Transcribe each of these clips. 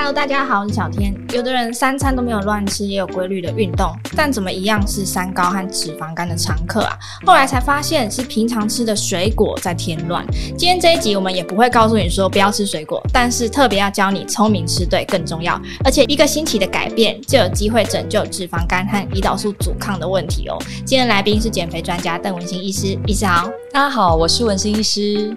Hello，大家好，我是小天。有的人三餐都没有乱吃，也有规律的运动，但怎么一样是三高和脂肪肝的常客啊？后来才发现是平常吃的水果在添乱。今天这一集我们也不会告诉你说不要吃水果，但是特别要教你聪明吃对更重要。而且一个星期的改变就有机会拯救脂肪肝和胰岛素阻抗的问题哦。今天的来宾是减肥专家邓文心医师，医师好，大家好，我是文心医师。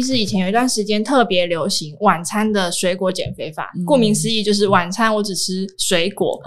医师以前有一段时间特别流行晚餐的水果减肥法，顾名思义就是晚餐我只吃水果。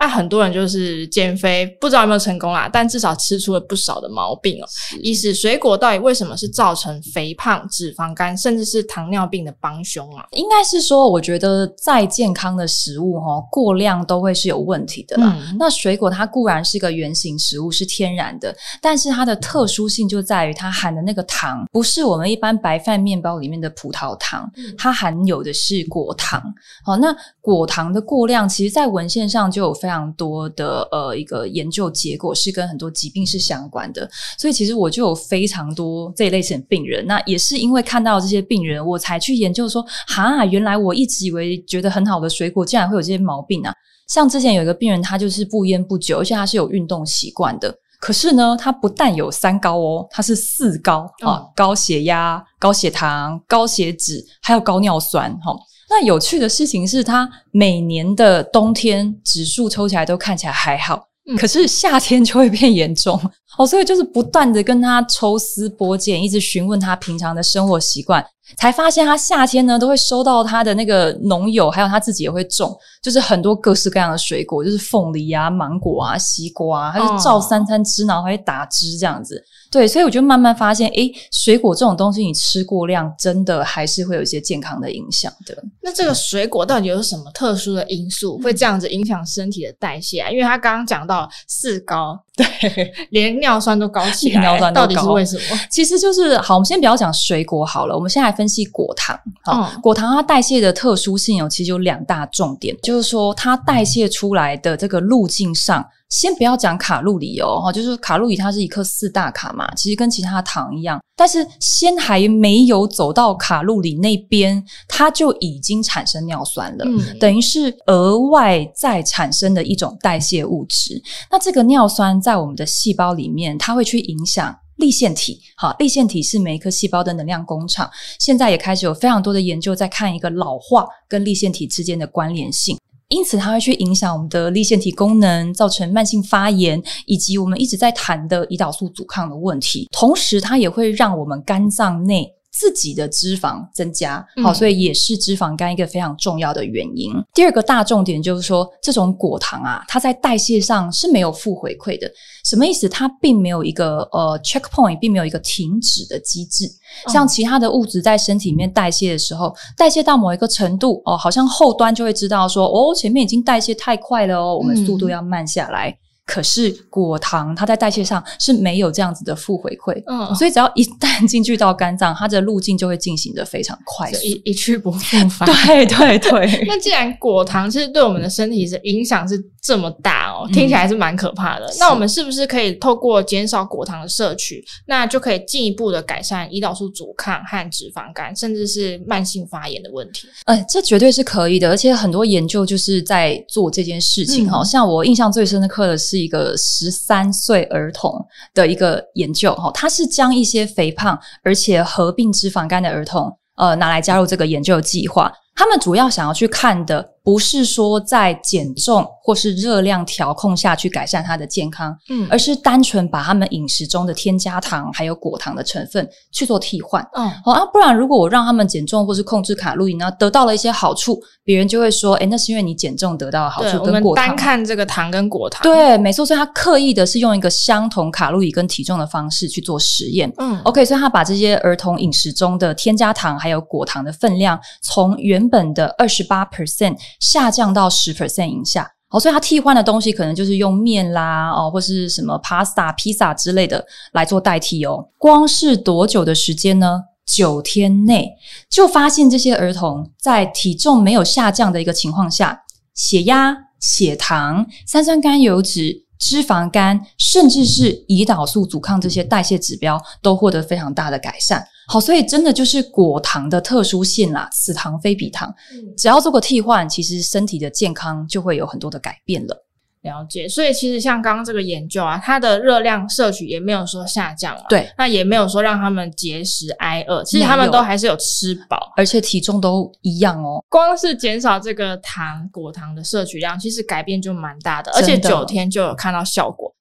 嗯那、啊、很多人就是减肥，不知道有没有成功啦，但至少吃出了不少的毛病哦。一是，水果到底为什么是造成肥胖、脂肪肝，甚至是糖尿病的帮凶啊？应该是说，我觉得再健康的食物哈，过量都会是有问题的啦。嗯、那水果它固然是个原型食物，是天然的，但是它的特殊性就在于它含的那个糖，不是我们一般白饭面包里面的葡萄糖，它含有的是果糖。好，那果糖的过量，其实在文献上就有非非常多的呃一个研究结果是跟很多疾病是相关的，所以其实我就有非常多这一类型的病人，那也是因为看到这些病人，我才去研究说，哈，原来我一直以为觉得很好的水果，竟然会有这些毛病啊！像之前有一个病人，他就是不烟不酒，而且他是有运动习惯的，可是呢，他不但有三高哦，他是四高啊，哦，高血压、高血糖、高血脂，还有高尿酸，哈。那有趣的事情是，他每年的冬天指数抽起来都看起来还好，嗯、可是夏天就会变严重 哦。所以就是不断的跟他抽丝剥茧，一直询问他平常的生活习惯，才发现他夏天呢都会收到他的那个农友，还有他自己也会种，就是很多各式各样的水果，就是凤梨啊、芒果啊、西瓜啊，他就照三餐吃，然后还会打汁这样子。对，所以我就慢慢发现，诶，水果这种东西，你吃过量，真的还是会有一些健康的影响的。那这个水果到底有什么特殊的因素，会这样子影响身体的代谢啊？因为他刚刚讲到四高，对，连尿酸都高起来，尿酸都高，到底是为什么？其实就是好，我们先不要讲水果好了，我们先来分析果糖。好，嗯、果糖它代谢的特殊性哦其实有两大重点，就是说它代谢出来的这个路径上。先不要讲卡路里哦，哈，就是卡路里它是一克四大卡嘛，其实跟其他的糖一样，但是先还没有走到卡路里那边，它就已经产生尿酸了，嗯，等于是额外再产生的一种代谢物质。那这个尿酸在我们的细胞里面，它会去影响粒线体，好，粒线体是每一颗细胞的能量工厂，现在也开始有非常多的研究在看一个老化跟粒线体之间的关联性。因此，它会去影响我们的粒线体功能，造成慢性发炎，以及我们一直在谈的胰岛素阻抗的问题。同时，它也会让我们肝脏内自己的脂肪增加，好，所以也是脂肪肝一个非常重要的原因。嗯、第二个大重点就是说，这种果糖啊，它在代谢上是没有负回馈的。什么意思？它并没有一个呃 checkpoint，并没有一个停止的机制。像其他的物质在身体里面代谢的时候，代谢到某一个程度，哦，好像后端就会知道说，哦，前面已经代谢太快了哦，我们速度要慢下来。嗯可是果糖它在代谢上是没有这样子的负回馈，嗯，所以只要一旦进去到肝脏，它的路径就会进行的非常快速，一一去不复返。对 对对。那既然果糖其实对我们的身体是影响是这么大哦，听起来是蛮可怕的。嗯、那我们是不是可以透过减少果糖的摄取，那就可以进一步的改善胰岛素阻抗和脂肪肝，甚至是慢性发炎的问题？呃，这绝对是可以的，而且很多研究就是在做这件事情哈。嗯、像我印象最深刻的是。一个十三岁儿童的一个研究，哈，他是将一些肥胖而且合并脂肪肝的儿童，呃，拿来加入这个研究计划。他们主要想要去看的。不是说在减重或是热量调控下去改善他的健康，嗯，而是单纯把他们饮食中的添加糖还有果糖的成分去做替换，嗯，好啊，不然如果我让他们减重或是控制卡路里呢，得到了一些好处，别人就会说，诶，那是因为你减重得到的好处跟果糖。单看这个糖跟果糖，对，没错，所以他刻意的是用一个相同卡路里跟体重的方式去做实验，嗯，OK，所以他把这些儿童饮食中的添加糖还有果糖的分量从原本的二十八 percent。下降到十 percent 以下，好，所以它替换的东西可能就是用面啦，哦，或是什么 pasta、披萨之类的来做代替哦。光是多久的时间呢？九天内就发现这些儿童在体重没有下降的一个情况下，血压、血糖、三酸甘油脂。脂肪肝，甚至是胰岛素阻抗这些代谢指标都获得非常大的改善。好，所以真的就是果糖的特殊性啦，此糖非彼糖，只要做个替换，其实身体的健康就会有很多的改变了。了解，所以其实像刚刚这个研究啊，它的热量摄取也没有说下降嘛，对，那也没有说让他们节食挨饿，其实他们都还是有吃饱，而且体重都一样哦。光是减少这个糖果糖的摄取量，其实改变就蛮大的，而且九天就有看到效果。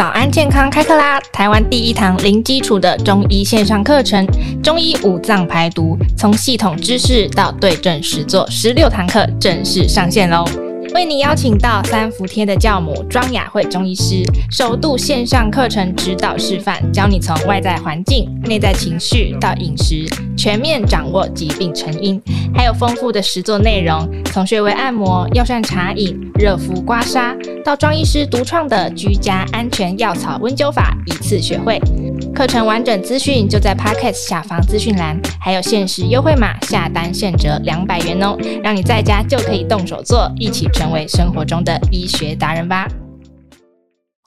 早安健康开课啦！台湾第一堂零基础的中医线上课程，中医五脏排毒，从系统知识到对症实作，十六堂课正式上线喽！为你邀请到三伏天的教母庄雅慧中医师，首度线上课程指导示范，教你从外在环境、内在情绪到饮食，全面掌握疾病成因，还有丰富的实作内容，从穴位按摩、药膳茶饮、热敷刮痧，到庄医师独创的居家安全药草温灸法，一次学会。课程完整资讯就在 Podcast 下方资讯栏，还有限时优惠码，下单现折两百元哦，让你在家就可以动手做，一起成为生活中的医学达人吧。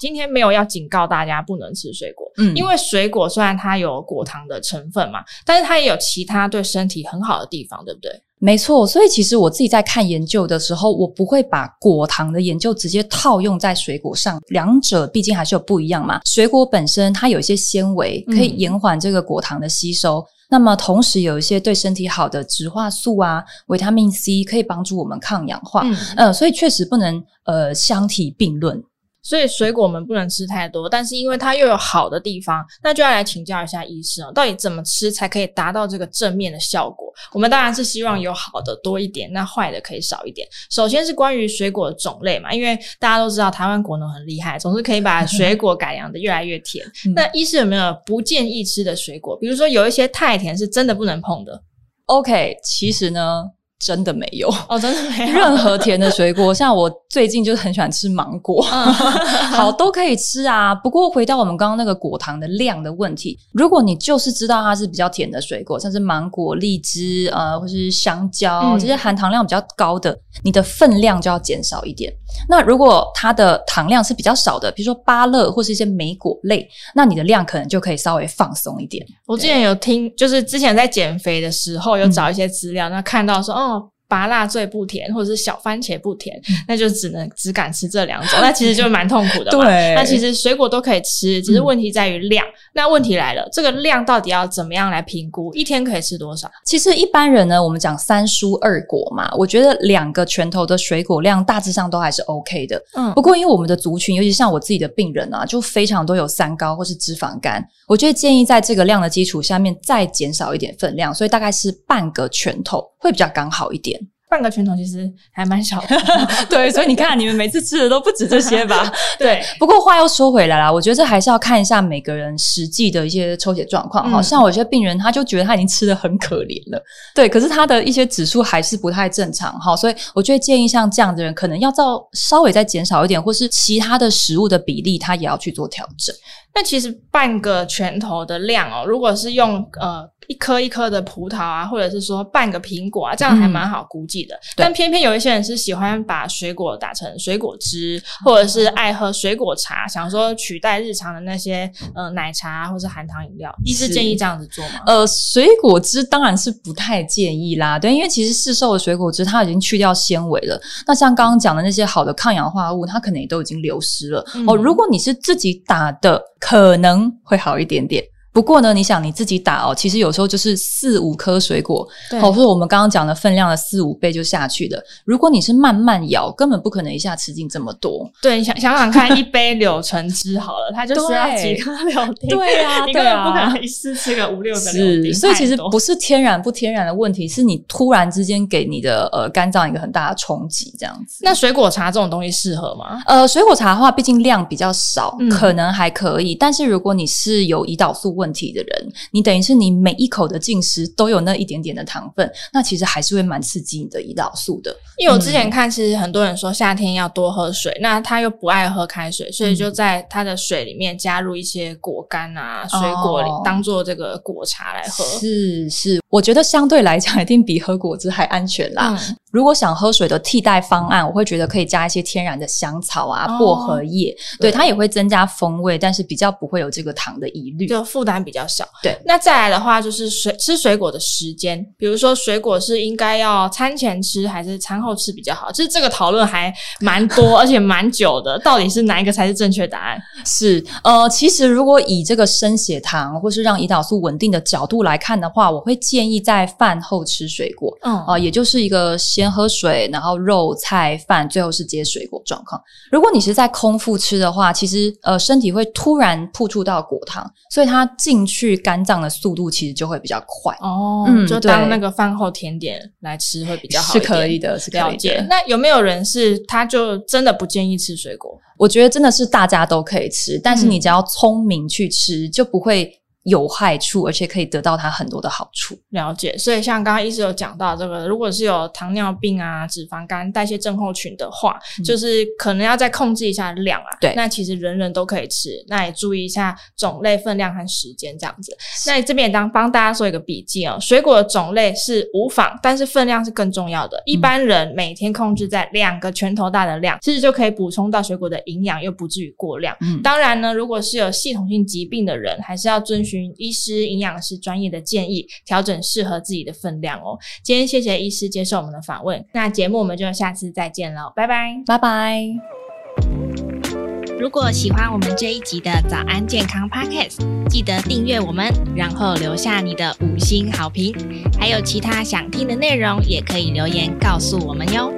今天没有要警告大家不能吃水果，嗯，因为水果虽然它有果糖的成分嘛，但是它也有其他对身体很好的地方，对不对？没错，所以其实我自己在看研究的时候，我不会把果糖的研究直接套用在水果上，两者毕竟还是有不一样嘛。水果本身它有一些纤维，可以延缓这个果糖的吸收，嗯、那么同时有一些对身体好的植化素啊、维他命 C，可以帮助我们抗氧化。嗯，呃，所以确实不能呃相提并论。所以水果我们不能吃太多，但是因为它又有好的地方，那就要来请教一下医师哦，到底怎么吃才可以达到这个正面的效果？我们当然是希望有好的多一点，那坏的可以少一点。首先是关于水果的种类嘛，因为大家都知道台湾果农很厉害，总是可以把 水果改良的越来越甜。那医师有没有不建议吃的水果？比如说有一些太甜是真的不能碰的。OK，其实呢。真的没有哦，真的没有任何甜的水果。像我最近就是很喜欢吃芒果，嗯、好都可以吃啊。不过回到我们刚刚那个果糖的量的问题，如果你就是知道它是比较甜的水果，像是芒果、荔枝呃，或是香蕉、嗯、这些含糖量比较高的，你的分量就要减少一点。那如果它的糖量是比较少的，比如说芭乐或是一些莓果类，那你的量可能就可以稍微放松一点。我之前有听，就是之前在减肥的时候有找一些资料，嗯、那看到说，哦。芭乐最不甜，或者是小番茄不甜，那就只能只敢吃这两种，那其实就蛮痛苦的嘛。对，那其实水果都可以吃，只是问题在于量。嗯、那问题来了，这个量到底要怎么样来评估？一天可以吃多少？其实一般人呢，我们讲三蔬二果嘛，我觉得两个拳头的水果量大致上都还是 OK 的。嗯，不过因为我们的族群，尤其像我自己的病人啊，就非常都有三高或是脂肪肝，我觉得建议在这个量的基础下面再减少一点分量，所以大概是半个拳头会比较刚好一点。半个拳头其实还蛮小的，对，所以你看，你们每次吃的都不止这些吧？对。不过话又说回来啦，我觉得这还是要看一下每个人实际的一些抽血状况。好、嗯、像有些病人，他就觉得他已经吃的很可怜了，对，可是他的一些指数还是不太正常哈，所以我就会建议像这样的人，可能要照稍微再减少一点，或是其他的食物的比例，他也要去做调整。那其实半个拳头的量哦，如果是用呃。一颗一颗的葡萄啊，或者是说半个苹果啊，这样还蛮好估计的。嗯、但偏偏有一些人是喜欢把水果打成水果汁，或者是爱喝水果茶，想说取代日常的那些呃奶茶或是含糖饮料。医师建议这样子做吗？呃，水果汁当然是不太建议啦。对，因为其实市售的水果汁它已经去掉纤维了。那像刚刚讲的那些好的抗氧化物，它可能也都已经流失了。嗯、哦，如果你是自己打的，可能会好一点点。不过呢，你想你自己打哦，其实有时候就是四五颗水果，对，或者我们刚刚讲的分量的四五倍就下去的。如果你是慢慢咬，根本不可能一下吃进这么多。对，你想想想看，一杯柳橙汁好了，它就是要几颗柳丁。对呀，你根本不可能一次吃个五六个柳丁。是，所以其实不是天然不天然的问题，是你突然之间给你的呃肝脏一个很大的冲击，这样子。那水果茶这种东西适合吗？呃，水果茶的话，毕竟量比较少，嗯、可能还可以。但是如果你是有胰岛素问题的人，你等于是你每一口的进食都有那一点点的糖分，那其实还是会蛮刺激你的胰岛素的。因为我之前看，其实很多人说夏天要多喝水，嗯、那他又不爱喝开水，所以就在他的水里面加入一些果干啊、水果，当做这个果茶来喝。是是，我觉得相对来讲，一定比喝果汁还安全啦。嗯如果想喝水的替代方案，我会觉得可以加一些天然的香草啊、哦、薄荷叶，对，对它也会增加风味，但是比较不会有这个糖的疑虑，就负担比较小。对，那再来的话就是水吃水果的时间，比如说水果是应该要餐前吃还是餐后吃比较好？就是这个讨论还蛮多，而且蛮久的，到底是哪一个才是正确答案？是呃，其实如果以这个升血糖或是让胰岛素稳定的角度来看的话，我会建议在饭后吃水果，嗯啊、呃，也就是一个先。喝水，然后肉菜饭，最后是接水果状况。如果你是在空腹吃的话，其实呃身体会突然吐出到果糖，所以它进去肝脏的速度其实就会比较快。哦，嗯，就当那个饭后甜点来吃会比较好。是可以的，是可以的。那有没有人是他就真的不建议吃水果？我觉得真的是大家都可以吃，但是你只要聪明去吃，嗯、就不会。有害处，而且可以得到它很多的好处。了解，所以像刚刚医师有讲到这个，如果是有糖尿病啊、脂肪肝、代谢症候群的话，嗯、就是可能要再控制一下量啊。对，那其实人人都可以吃，那也注意一下种类、分量和时间这样子。那这边也当帮大家做一个笔记哦，水果的种类是无妨，但是分量是更重要的。一般人每天控制在两个拳头大的量，其实就可以补充到水果的营养，又不至于过量。嗯，当然呢，如果是有系统性疾病的人，还是要遵循。寻医师、营养师专业的建议，调整适合自己的分量哦。今天谢谢医师接受我们的访问，那节目我们就下次再见了，拜拜，拜拜。如果喜欢我们这一集的早安健康 Podcast，记得订阅我们，然后留下你的五星好评。还有其他想听的内容，也可以留言告诉我们哟。